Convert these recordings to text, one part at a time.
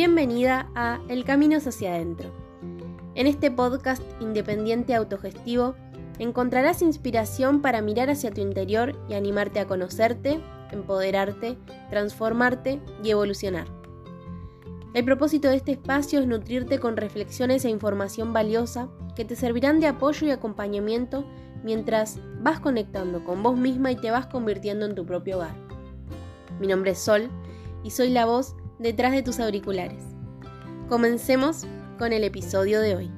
Bienvenida a El Camino hacia adentro. En este podcast independiente autogestivo encontrarás inspiración para mirar hacia tu interior y animarte a conocerte, empoderarte, transformarte y evolucionar. El propósito de este espacio es nutrirte con reflexiones e información valiosa que te servirán de apoyo y acompañamiento mientras vas conectando con vos misma y te vas convirtiendo en tu propio hogar. Mi nombre es Sol y soy la voz detrás de tus auriculares. Comencemos con el episodio de hoy.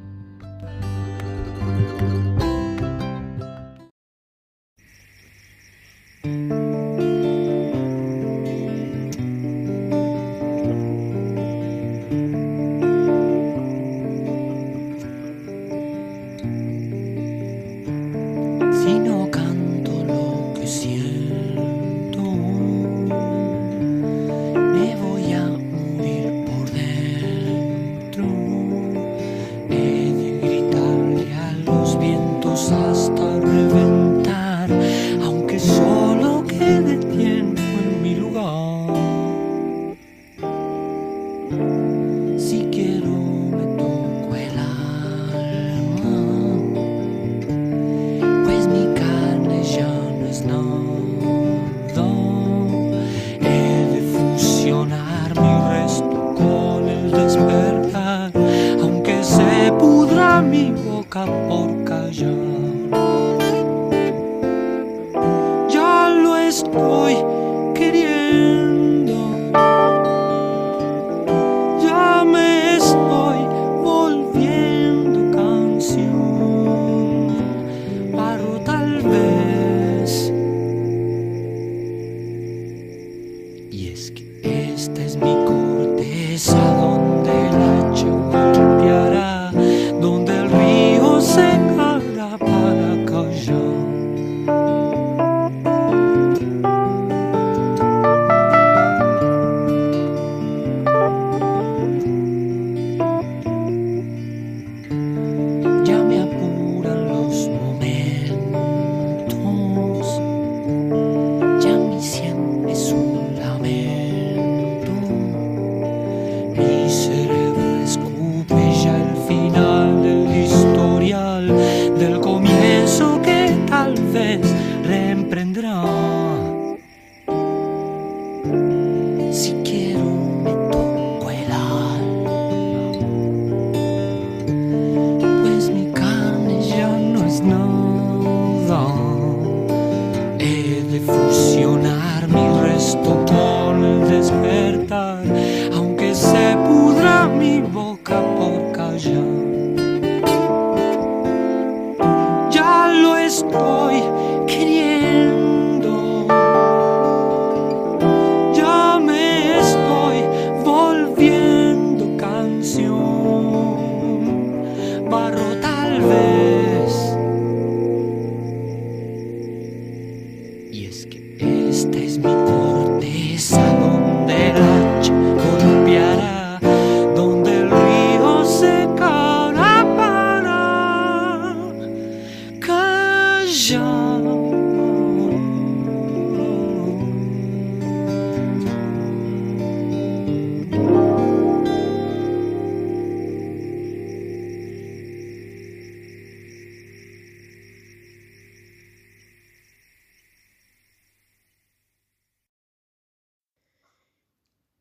refúgio.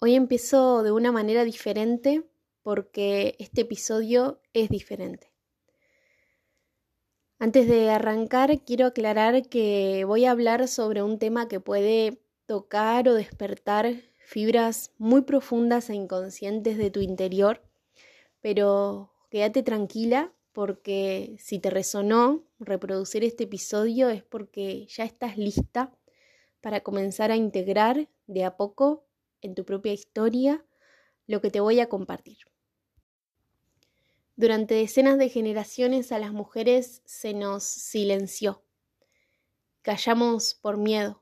Hoy empiezo de una manera diferente porque este episodio es diferente. Antes de arrancar, quiero aclarar que voy a hablar sobre un tema que puede tocar o despertar fibras muy profundas e inconscientes de tu interior, pero quédate tranquila porque si te resonó reproducir este episodio es porque ya estás lista para comenzar a integrar de a poco en tu propia historia lo que te voy a compartir. Durante decenas de generaciones a las mujeres se nos silenció. Callamos por miedo,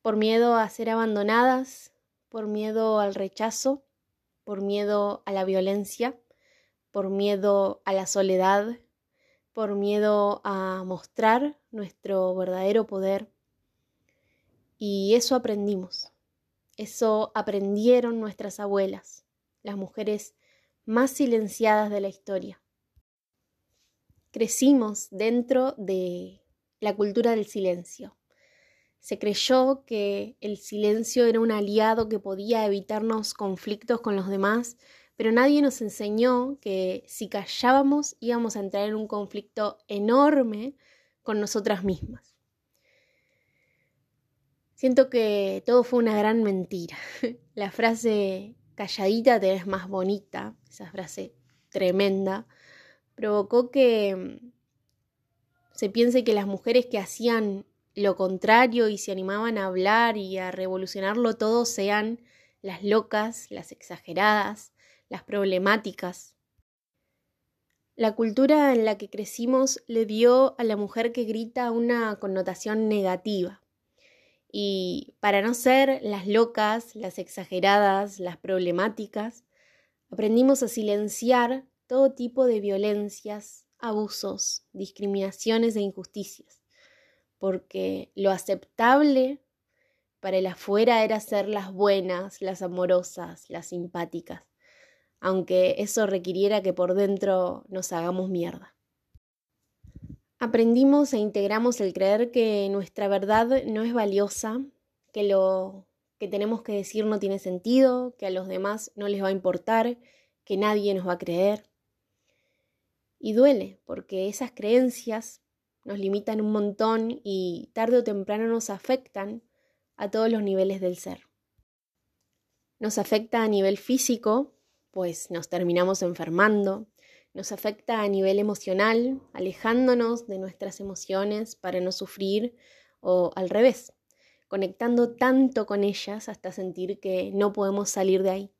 por miedo a ser abandonadas, por miedo al rechazo, por miedo a la violencia, por miedo a la soledad, por miedo a mostrar nuestro verdadero poder. Y eso aprendimos. Eso aprendieron nuestras abuelas, las mujeres más silenciadas de la historia. Crecimos dentro de la cultura del silencio. Se creyó que el silencio era un aliado que podía evitarnos conflictos con los demás, pero nadie nos enseñó que si callábamos íbamos a entrar en un conflicto enorme con nosotras mismas. Siento que todo fue una gran mentira. La frase calladita te ves más bonita, esa frase tremenda, provocó que mm, se piense que las mujeres que hacían lo contrario y se animaban a hablar y a revolucionarlo todo sean las locas, las exageradas, las problemáticas. La cultura en la que crecimos le dio a la mujer que grita una connotación negativa. Y para no ser las locas, las exageradas, las problemáticas, aprendimos a silenciar todo tipo de violencias, abusos, discriminaciones e injusticias, porque lo aceptable para el afuera era ser las buenas, las amorosas, las simpáticas aunque eso requiriera que por dentro nos hagamos mierda. Aprendimos e integramos el creer que nuestra verdad no es valiosa, que lo que tenemos que decir no tiene sentido, que a los demás no les va a importar, que nadie nos va a creer. Y duele, porque esas creencias nos limitan un montón y tarde o temprano nos afectan a todos los niveles del ser. Nos afecta a nivel físico, pues nos terminamos enfermando, nos afecta a nivel emocional, alejándonos de nuestras emociones para no sufrir o al revés, conectando tanto con ellas hasta sentir que no podemos salir de ahí.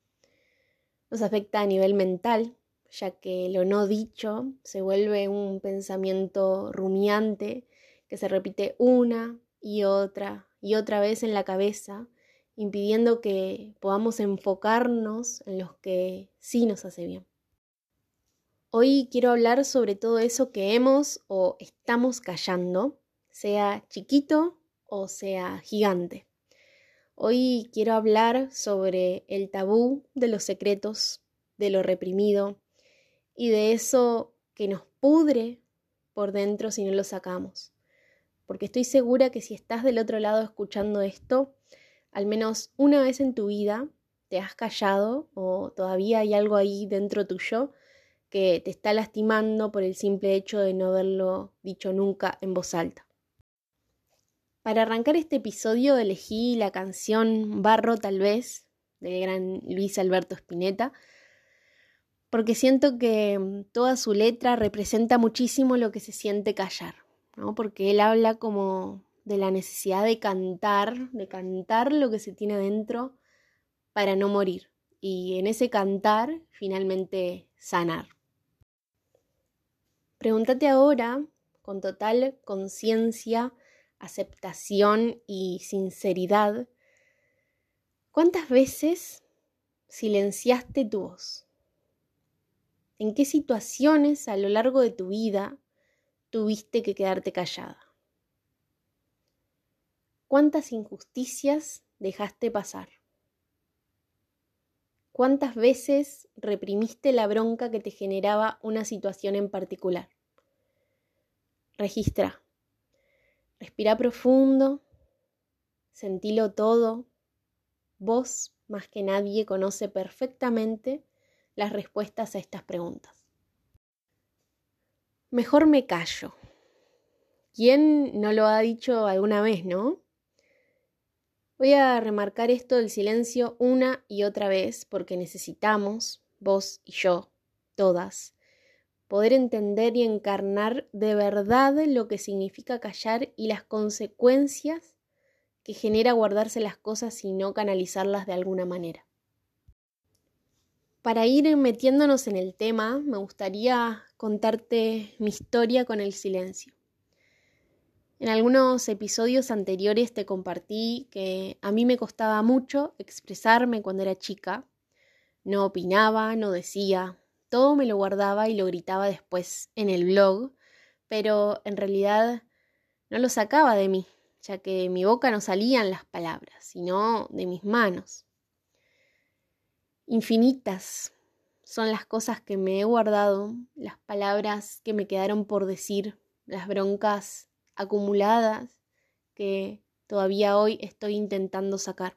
Nos afecta a nivel mental, ya que lo no dicho se vuelve un pensamiento rumiante que se repite una y otra y otra vez en la cabeza impidiendo que podamos enfocarnos en los que sí nos hace bien. Hoy quiero hablar sobre todo eso que hemos o estamos callando, sea chiquito o sea gigante. Hoy quiero hablar sobre el tabú de los secretos, de lo reprimido y de eso que nos pudre por dentro si no lo sacamos. Porque estoy segura que si estás del otro lado escuchando esto, al menos una vez en tu vida te has callado o todavía hay algo ahí dentro tuyo que te está lastimando por el simple hecho de no haberlo dicho nunca en voz alta. Para arrancar este episodio elegí la canción Barro tal vez del gran Luis Alberto Spinetta, porque siento que toda su letra representa muchísimo lo que se siente callar, ¿no? porque él habla como de la necesidad de cantar, de cantar lo que se tiene dentro para no morir y en ese cantar finalmente sanar. Pregúntate ahora, con total conciencia, aceptación y sinceridad, ¿cuántas veces silenciaste tu voz? ¿En qué situaciones a lo largo de tu vida tuviste que quedarte callada? ¿Cuántas injusticias dejaste pasar? ¿Cuántas veces reprimiste la bronca que te generaba una situación en particular? Registra. Respira profundo. Sentilo todo. Vos, más que nadie, conoce perfectamente las respuestas a estas preguntas. Mejor me callo. ¿Quién no lo ha dicho alguna vez, no? Voy a remarcar esto del silencio una y otra vez porque necesitamos, vos y yo, todas, poder entender y encarnar de verdad lo que significa callar y las consecuencias que genera guardarse las cosas y no canalizarlas de alguna manera. Para ir metiéndonos en el tema, me gustaría contarte mi historia con el silencio. En algunos episodios anteriores te compartí que a mí me costaba mucho expresarme cuando era chica. No opinaba, no decía, todo me lo guardaba y lo gritaba después en el blog, pero en realidad no lo sacaba de mí, ya que de mi boca no salían las palabras, sino de mis manos. Infinitas son las cosas que me he guardado, las palabras que me quedaron por decir, las broncas acumuladas que todavía hoy estoy intentando sacar.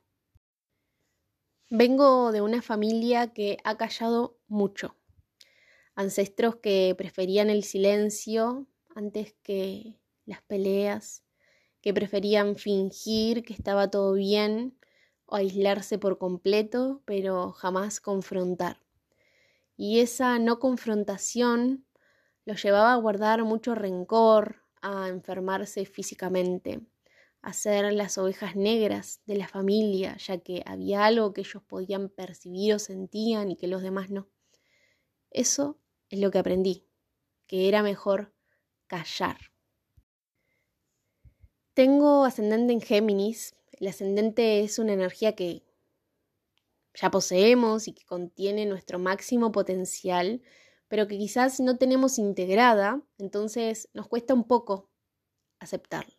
Vengo de una familia que ha callado mucho. Ancestros que preferían el silencio antes que las peleas, que preferían fingir que estaba todo bien o aislarse por completo, pero jamás confrontar. Y esa no confrontación los llevaba a guardar mucho rencor, a enfermarse físicamente, a ser las ovejas negras de la familia, ya que había algo que ellos podían percibir o sentían y que los demás no. Eso es lo que aprendí, que era mejor callar. Tengo ascendente en Géminis. El ascendente es una energía que ya poseemos y que contiene nuestro máximo potencial, pero que quizás no tenemos integrada, entonces nos cuesta un poco aceptarla.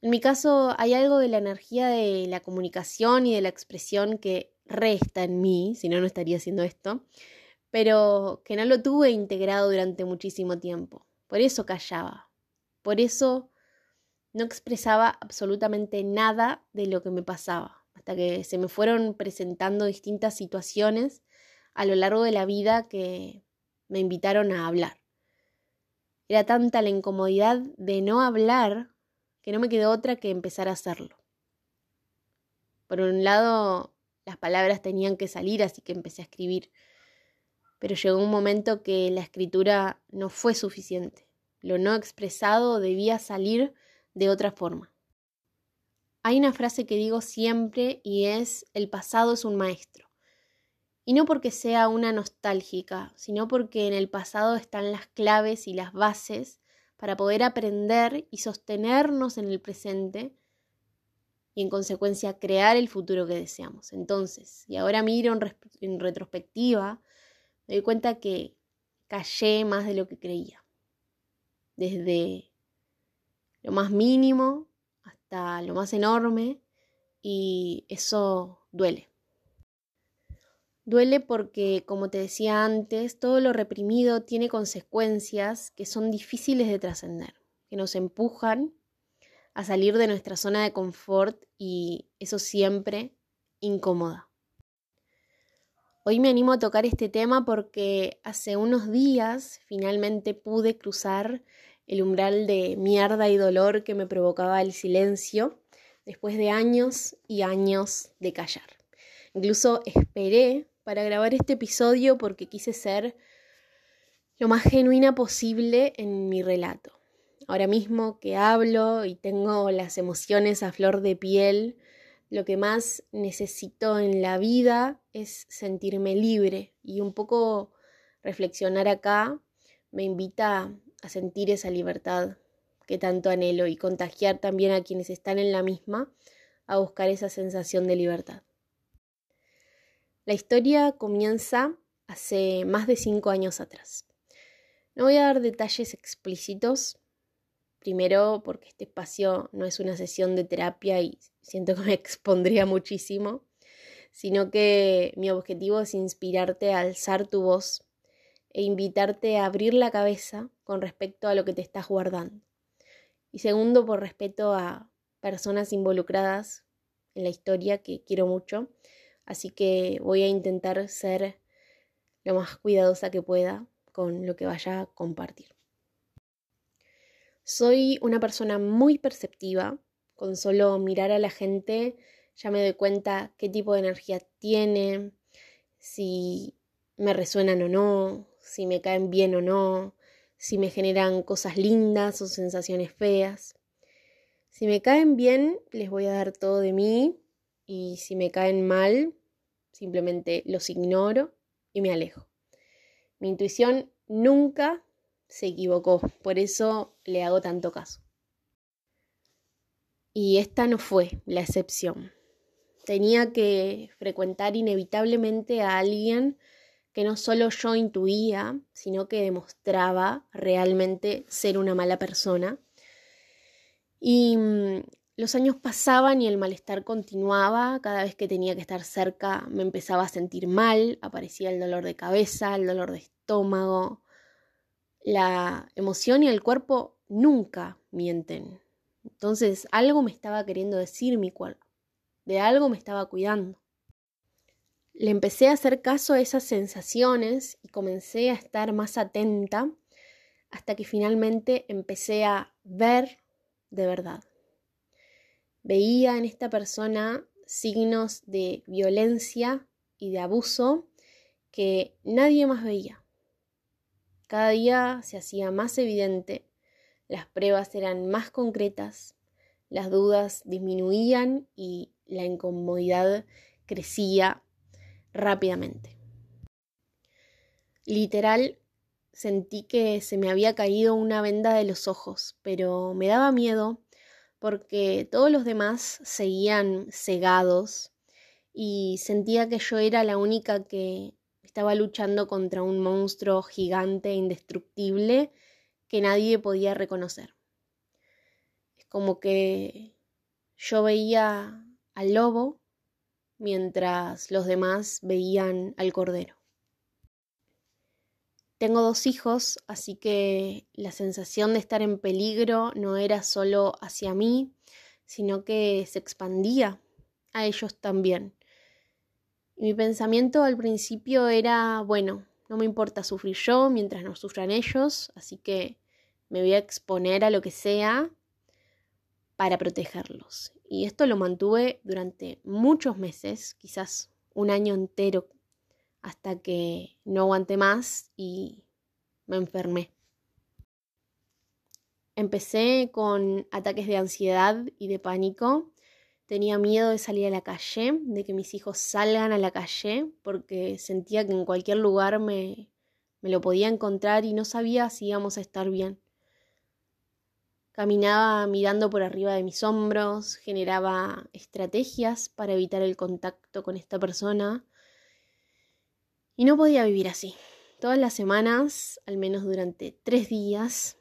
En mi caso, hay algo de la energía de la comunicación y de la expresión que resta en mí, si no, no estaría haciendo esto, pero que no lo tuve integrado durante muchísimo tiempo. Por eso callaba, por eso no expresaba absolutamente nada de lo que me pasaba, hasta que se me fueron presentando distintas situaciones a lo largo de la vida que me invitaron a hablar. Era tanta la incomodidad de no hablar que no me quedó otra que empezar a hacerlo. Por un lado, las palabras tenían que salir, así que empecé a escribir. Pero llegó un momento que la escritura no fue suficiente. Lo no expresado debía salir de otra forma. Hay una frase que digo siempre y es, el pasado es un maestro. Y no porque sea una nostálgica, sino porque en el pasado están las claves y las bases para poder aprender y sostenernos en el presente y en consecuencia crear el futuro que deseamos. Entonces, y ahora miro en, retrospectiva, me doy cuenta que callé más de lo que creía. Desde lo más mínimo hasta lo más enorme y eso duele. Duele porque, como te decía antes, todo lo reprimido tiene consecuencias que son difíciles de trascender, que nos empujan a salir de nuestra zona de confort y eso siempre incomoda. Hoy me animo a tocar este tema porque hace unos días finalmente pude cruzar el umbral de mierda y dolor que me provocaba el silencio después de años y años de callar. Incluso esperé para grabar este episodio porque quise ser lo más genuina posible en mi relato. Ahora mismo que hablo y tengo las emociones a flor de piel, lo que más necesito en la vida es sentirme libre y un poco reflexionar acá me invita a sentir esa libertad que tanto anhelo y contagiar también a quienes están en la misma a buscar esa sensación de libertad. La historia comienza hace más de cinco años atrás. No voy a dar detalles explícitos, primero porque este espacio no es una sesión de terapia y siento que me expondría muchísimo, sino que mi objetivo es inspirarte a alzar tu voz e invitarte a abrir la cabeza con respecto a lo que te estás guardando. Y segundo, por respeto a personas involucradas en la historia que quiero mucho Así que voy a intentar ser lo más cuidadosa que pueda con lo que vaya a compartir. Soy una persona muy perceptiva, con solo mirar a la gente ya me doy cuenta qué tipo de energía tiene, si me resuenan o no, si me caen bien o no, si me generan cosas lindas o sensaciones feas. Si me caen bien, les voy a dar todo de mí y si me caen mal, simplemente los ignoro y me alejo. Mi intuición nunca se equivocó, por eso le hago tanto caso. Y esta no fue la excepción. Tenía que frecuentar inevitablemente a alguien que no solo yo intuía, sino que demostraba realmente ser una mala persona. Y mm, Los años pasaban y el malestar continuaba. Cada vez que tenía que estar cerca me empezaba a sentir mal. Aparecía el dolor de cabeza, el dolor de estómago. La emoción y el cuerpo nunca mienten. Entonces algo me estaba queriendo decir mi cuerpo. De algo me estaba cuidando. Le empecé a hacer caso a esas sensaciones y comencé a estar más atenta hasta que finalmente empecé a ver de verdad. Veía en esta persona signos de violencia y de abuso que nadie más veía. Cada día se hacía más evidente, las pruebas eran más concretas, las dudas disminuían y la incomodidad crecía rápidamente. Literal, sentí que se me había caído una venda de los ojos, pero me daba miedo porque todos los demás seguían cegados y sentía que yo era la única que estaba luchando contra un monstruo gigante e indestructible que nadie podía reconocer. Es como que yo veía al lobo mientras los demás veían al cordero. Tengo dos hijos, así que la sensación de estar en peligro no era solo hacia mí, sino que se expandía a ellos también. Mi pensamiento al principio era, bueno, no me importa sufrir yo mientras no sufran ellos, así que me voy a exponer a lo que sea para protegerlos. Y esto lo mantuve durante muchos meses, quizás un año entero, hasta que no aguanté más y me enfermé. Empecé con ataques de ansiedad y de pánico. Tenía miedo de salir a la calle, de que mis hijos salgan a la calle, porque sentía que en cualquier lugar me, lo podía encontrar y no sabía si íbamos a estar bien. Caminaba mirando por arriba de mis hombros, generaba estrategias para evitar el contacto con esta persona y no podía vivir así. Todas las semanas, al menos durante tres días,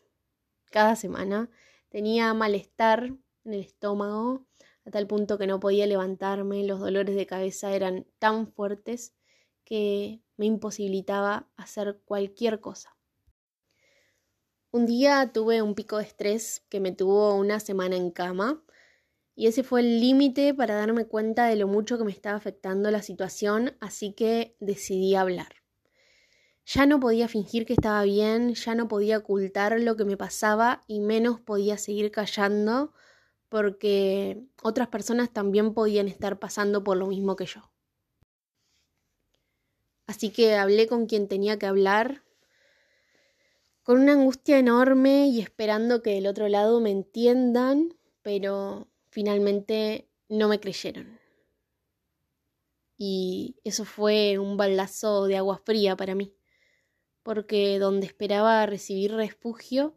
cada semana, tenía malestar en el estómago, a tal punto que no podía levantarme, los dolores de cabeza eran tan fuertes que me imposibilitaba hacer cualquier cosa. Un día tuve un pico de estrés que me tuvo una semana en cama y ese fue el límite para darme cuenta de lo mucho que me estaba afectando la situación, así que decidí hablar. Ya no podía fingir que estaba bien, ya no podía ocultar lo que me pasaba y menos podía seguir callando porque otras personas también podían estar pasando por lo mismo que yo. Así que hablé con quien tenía que hablar, con una angustia enorme y esperando que del otro lado me entiendan, pero finalmente no me creyeron. Y eso fue un baldazo de agua fría para mí, porque donde esperaba recibir refugio,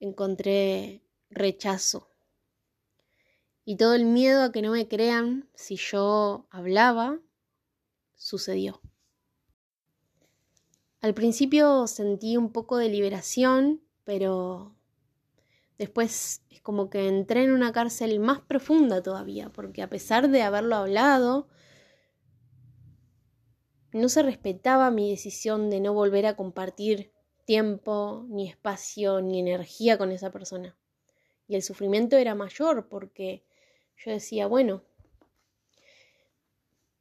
encontré rechazo. Y todo el miedo a que no me crean si yo hablaba, sucedió. Al principio sentí un poco de liberación, pero después es como que entré en una cárcel más profunda todavía, porque a pesar de haberlo hablado, no se respetaba mi decisión de no volver a compartir tiempo, ni espacio, ni energía con esa persona. Y el sufrimiento era mayor porque yo decía, bueno,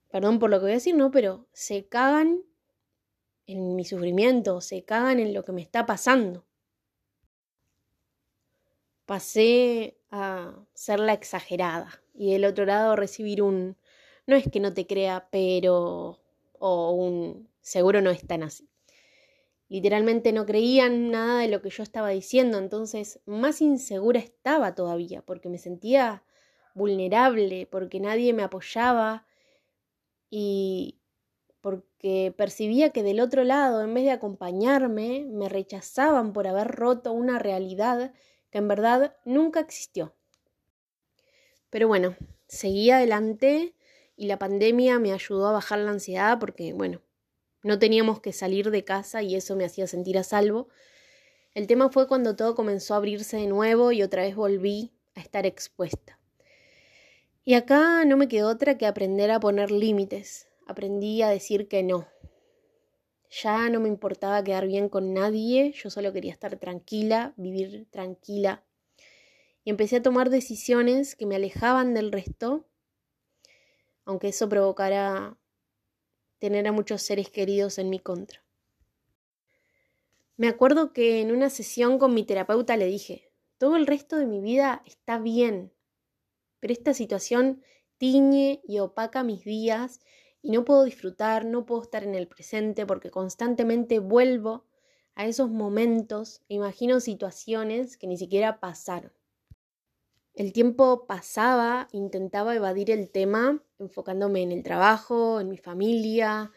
perdón por lo que voy a decir, ¿no? Pero se cagan en mi sufrimiento, se cagan en lo que me está pasando. Pasé a ser la exagerada y del otro lado recibir un no es que no te crea, pero o un seguro no es tan así. Literalmente no creían nada de lo que yo estaba diciendo, entonces más insegura estaba todavía, porque me sentía vulnerable, porque nadie me apoyaba y porque percibía que del otro lado, en vez de acompañarme, me rechazaban por haber roto una realidad que en verdad nunca existió. Pero bueno, seguí adelante y la pandemia me ayudó a bajar la ansiedad porque, bueno, no teníamos que salir de casa y eso me hacía sentir a salvo. El tema fue cuando todo comenzó a abrirse de nuevo y otra vez volví a estar expuesta. Y acá no me quedó otra que aprender a poner límites. Aprendí a decir que no. Ya no me importaba quedar bien con nadie, yo solo quería estar tranquila, vivir tranquila. Y empecé a tomar decisiones que me alejaban del resto, aunque eso provocara tener a muchos seres queridos en mi contra. Me acuerdo que en una sesión con mi terapeuta le dije, todo el resto de mi vida está bien, pero esta situación tiñe y opaca mis días y no puedo disfrutar, no puedo estar en el presente porque constantemente vuelvo a esos momentos, imagino situaciones que ni siquiera pasaron. El tiempo pasaba, intentaba evadir el tema, enfocándome en el trabajo, en mi familia,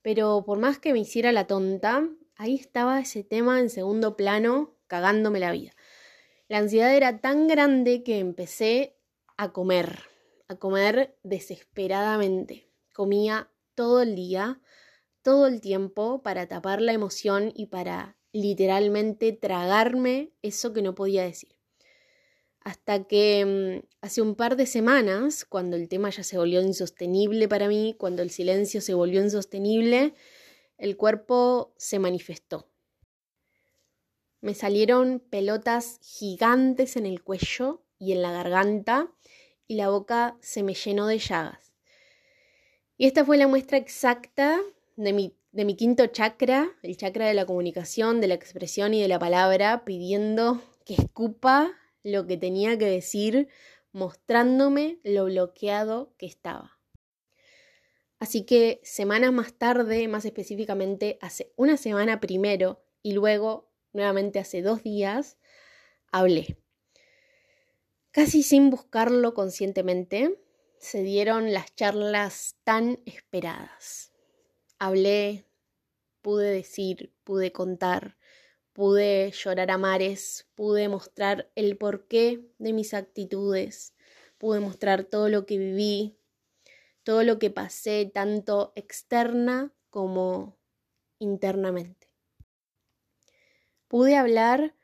pero por más que me hiciera la tonta, ahí estaba ese tema en segundo plano, cagándome la vida. La ansiedad era tan grande que empecé a comer, a comer desesperadamente. Comía todo el día, todo el tiempo para tapar la emoción y para literalmente tragarme eso que no podía decir. Hasta que mm, hace un par de semanas, cuando el tema ya se volvió insostenible para mí, cuando el silencio se volvió insostenible, el cuerpo se manifestó. Me salieron pelotas gigantes en el cuello y en la garganta y la boca se me llenó de llagas. Y esta fue la muestra exacta de mi, de mi quinto chakra, el chakra de la comunicación, de la expresión y de la palabra, pidiendo que escupa lo que tenía que decir, mostrándome lo bloqueado que estaba. Así que semanas más tarde, más específicamente hace una semana primero y luego nuevamente hace dos días, hablé. Casi sin buscarlo conscientemente, se dieron las charlas tan esperadas. Hablé, pude decir, pude contar, pude llorar a mares, pude mostrar el porqué de mis actitudes, pude mostrar todo lo que viví, todo lo que pasé, tanto externa como internamente. Pude hablar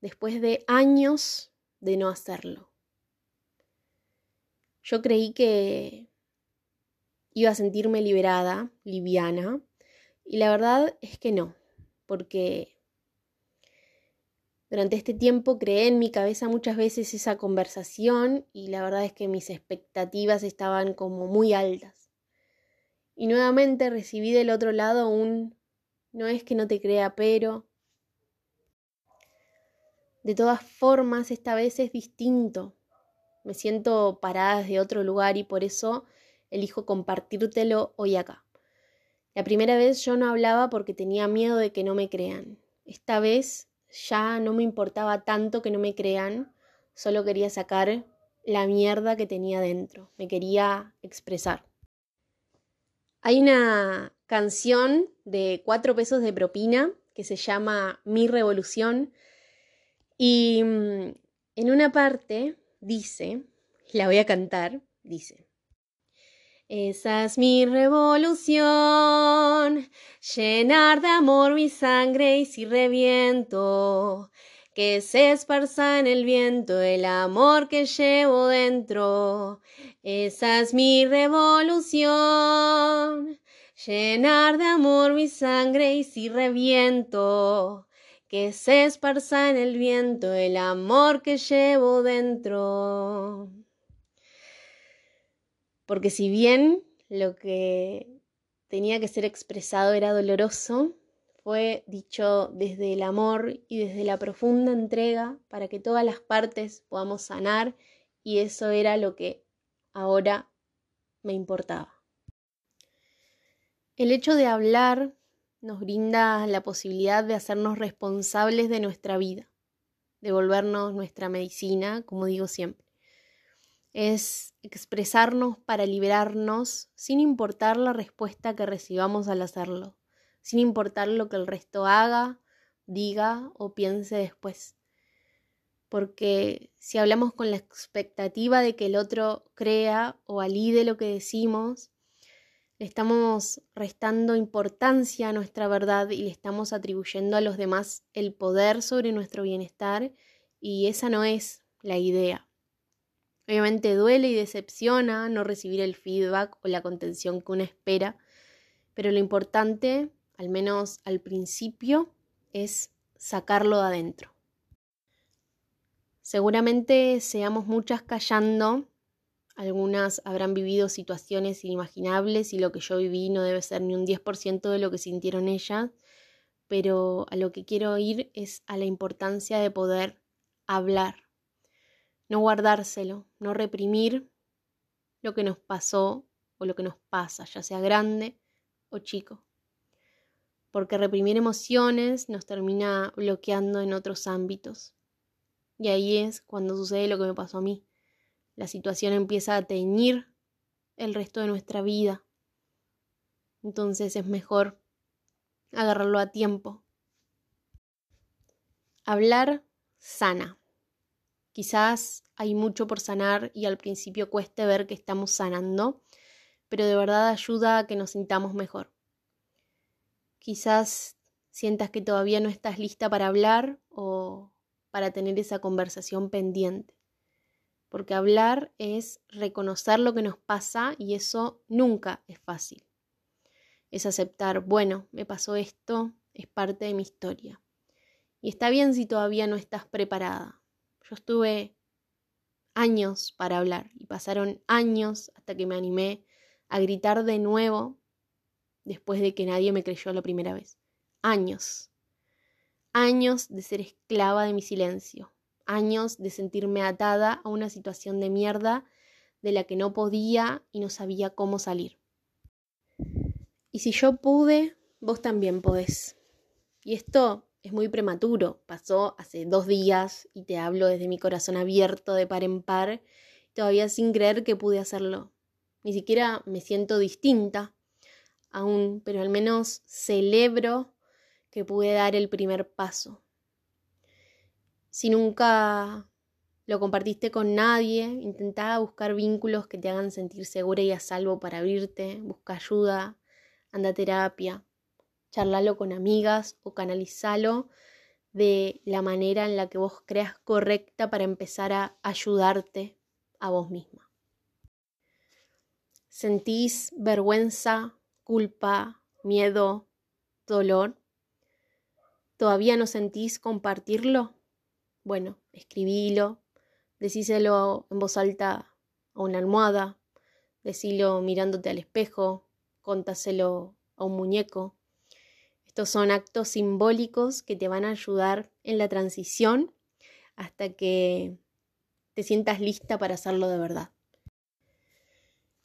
después de años de no hacerlo. Yo creí que iba a sentirme liberada, liviana, y la verdad es que no, porque durante este tiempo creé en mi cabeza muchas veces esa conversación y la verdad es que mis expectativas estaban como muy altas. Y nuevamente recibí del otro lado un no es que no te crea, pero... De todas formas, esta vez es distinto me siento parada desde otro lugar y por eso elijo compartírtelo hoy acá. La primera vez yo no hablaba porque tenía miedo de que no me crean. Esta vez ya no me importaba tanto que no me crean, solo quería sacar la mierda que tenía dentro, me quería expresar. Hay una canción de cuatro pesos de propina que se llama Mi Revolución y mm, en una parte dice, la voy a cantar, dice. Esa es mi revolución, llenar de amor mi sangre y si reviento, que se esparza en el viento el amor que llevo dentro. Esa es mi revolución, llenar de amor mi sangre y si reviento, que se esparza en el viento el amor que llevo dentro. Porque si bien lo que tenía que ser expresado era doloroso, fue dicho desde el amor y desde la profunda entrega para que todas las partes podamos sanar y eso era lo que ahora me importaba. El hecho de hablar nos brinda la posibilidad de hacernos responsables de nuestra vida, de volvernos nuestra medicina, como digo siempre. Es expresarnos para liberarnos sin importar la respuesta que recibamos al hacerlo, sin importar lo que el resto haga, diga o piense después. Porque si hablamos con la expectativa de que el otro crea o valide lo que decimos, le estamos restando importancia a nuestra verdad y le estamos atribuyendo a los demás el poder sobre nuestro bienestar y esa no es la idea. Obviamente duele y decepciona no recibir el feedback o la contención que uno espera, pero lo importante, al menos al principio, es sacarlo de adentro. Seguramente seamos muchas callando, algunas habrán vivido situaciones inimaginables y lo que yo viví no debe ser ni un 10% de lo que sintieron ellas, pero a lo que quiero ir es a la importancia de poder hablar, no guardárselo, no reprimir lo que nos pasó o lo que nos pasa, ya sea grande o chico. Porque reprimir emociones nos termina bloqueando en otros ámbitos. Y ahí es cuando sucede lo que me pasó a mí. La situación empieza a teñir el resto de nuestra vida. Entonces es mejor agarrarlo a tiempo. Hablar sana. Quizás hay mucho por sanar y al principio cueste ver que estamos sanando, pero de verdad ayuda a que nos sintamos mejor. Quizás sientas que todavía no estás lista para hablar o para tener esa conversación pendiente. Porque hablar es reconocer lo que nos pasa y eso nunca es fácil. Es aceptar, bueno, me pasó esto, es parte de mi historia. Y está bien si todavía no estás preparada. Yo estuve años para hablar y pasaron años hasta que me animé a gritar de nuevo después de que nadie me creyó la primera vez. Años. Años de ser esclava de mi silencio. Años de sentirme atada a una situación de mierda de la que no podía y no sabía cómo salir. Y si yo pude, vos también podés. Y esto es muy prematuro. Pasó hace dos días y te hablo desde mi corazón abierto de par en par, todavía sin creer que pude hacerlo. Ni siquiera me siento distinta aún, pero al menos celebro que pude dar el primer paso. Si nunca lo compartiste con nadie, intenta buscar vínculos que te hagan sentir segura y a salvo para abrirte, busca ayuda, anda a terapia, charlalo con amigas o canalizalo de la manera en la que vos creas correcta para empezar a ayudarte a vos misma. ¿Sentís vergüenza, culpa, miedo, dolor? ¿Todavía no sentís compartirlo? Bueno, escribílo, decíselo en voz alta a una almohada, decílo mirándote al espejo, contaselo a un muñeco. Estos son actos simbólicos que te van a ayudar en la transición hasta que te sientas lista para hacerlo de verdad.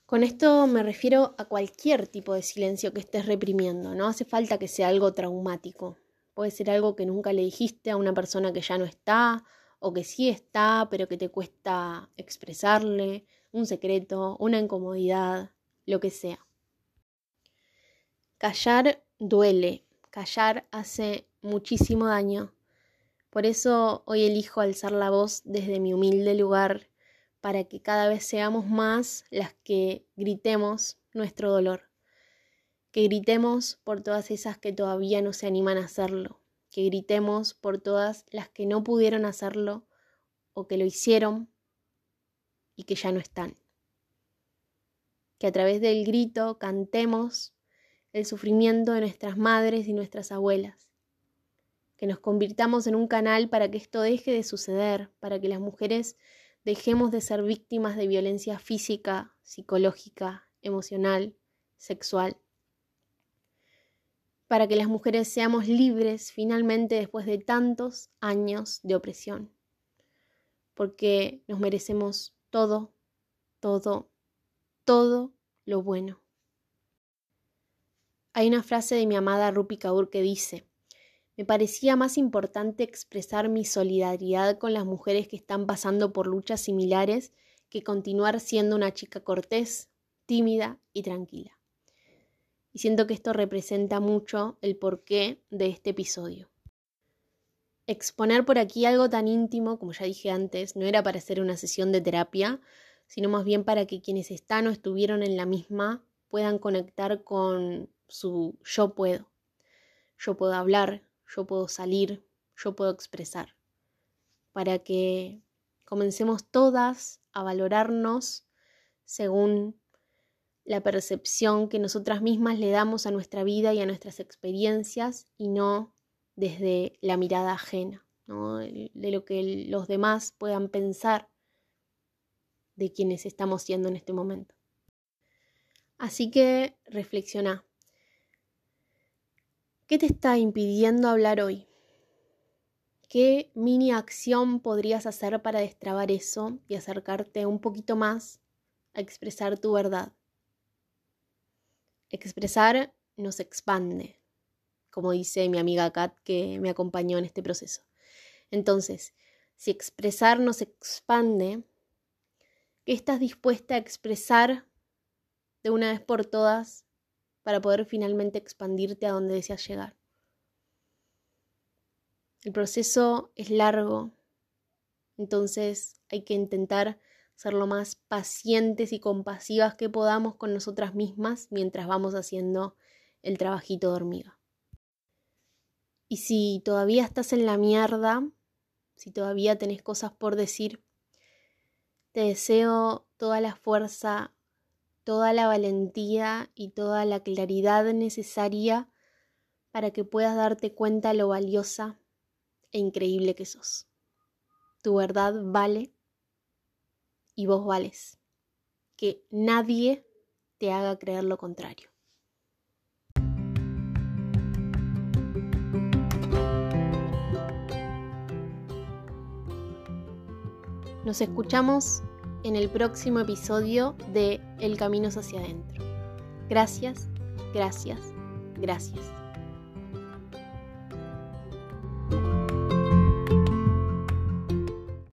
Con esto me refiero a cualquier tipo de silencio que estés reprimiendo, no hace falta que sea algo traumático. Puede ser algo que nunca le dijiste a una persona que ya no está o que sí está, pero que te cuesta expresarle, un secreto, una incomodidad, lo que sea. Callar duele, callar hace muchísimo daño. Por eso hoy elijo alzar la voz desde mi humilde lugar para que cada vez seamos más las que gritemos nuestro dolor, que gritemos por todas esas que todavía no se animan a hacerlo, que gritemos por todas las que no pudieron hacerlo o que lo hicieron y que ya no están. Que a través del grito cantemos el sufrimiento de nuestras madres y nuestras abuelas. Que nos convirtamos en un canal para que esto deje de suceder, para que las mujeres dejemos de ser víctimas de violencia física, psicológica, emocional, sexual. Para que las mujeres seamos libres finalmente después de tantos años de opresión. Porque nos merecemos todo, todo, todo lo bueno. Hay una frase de mi amada Rupi Kaur que dice, me parecía más importante expresar mi solidaridad con las mujeres que están pasando por luchas similares que continuar siendo una chica cortés, tímida y tranquila. Y siento que esto representa mucho el porqué de este episodio. Exponer por aquí algo tan íntimo, como ya dije antes, no era para hacer una sesión de terapia, sino más bien para que quienes están o estuvieron en la misma puedan conectar con su yo puedo. Yo puedo hablar, yo puedo salir, yo puedo expresar. Para que comencemos todas a valorarnos según la percepción que nosotras mismas le damos a nuestra vida y a nuestras experiencias y no desde la mirada ajena, de lo que los demás puedan pensar de quienes estamos siendo en este momento. Así que reflexiona. ¿Qué te está impidiendo hablar hoy? ¿Qué mini acción podrías hacer para destrabar eso y acercarte un poquito más a expresar tu verdad? Expresar nos expande, como dice mi amiga Kat que me acompañó en este proceso. Entonces, si expresar nos expande, ¿qué estás dispuesta a expresar de una vez por todas para poder finalmente expandirte a donde deseas llegar? El proceso es largo, entonces hay que intentar ser lo más pacientes y compasivas que podamos con nosotras mismas mientras vamos haciendo el trabajito de hormiga. Y si todavía estás en la mierda, si todavía tenés cosas por decir, te deseo toda la fuerza, toda la valentía y toda la claridad necesaria para que puedas darte cuenta lo valiosa e increíble que sos. Tu verdad vale y vos vales. Que nadie te haga creer lo contrario. Nos escuchamos en el próximo episodio de El Camino hacia adentro. Gracias, gracias, gracias.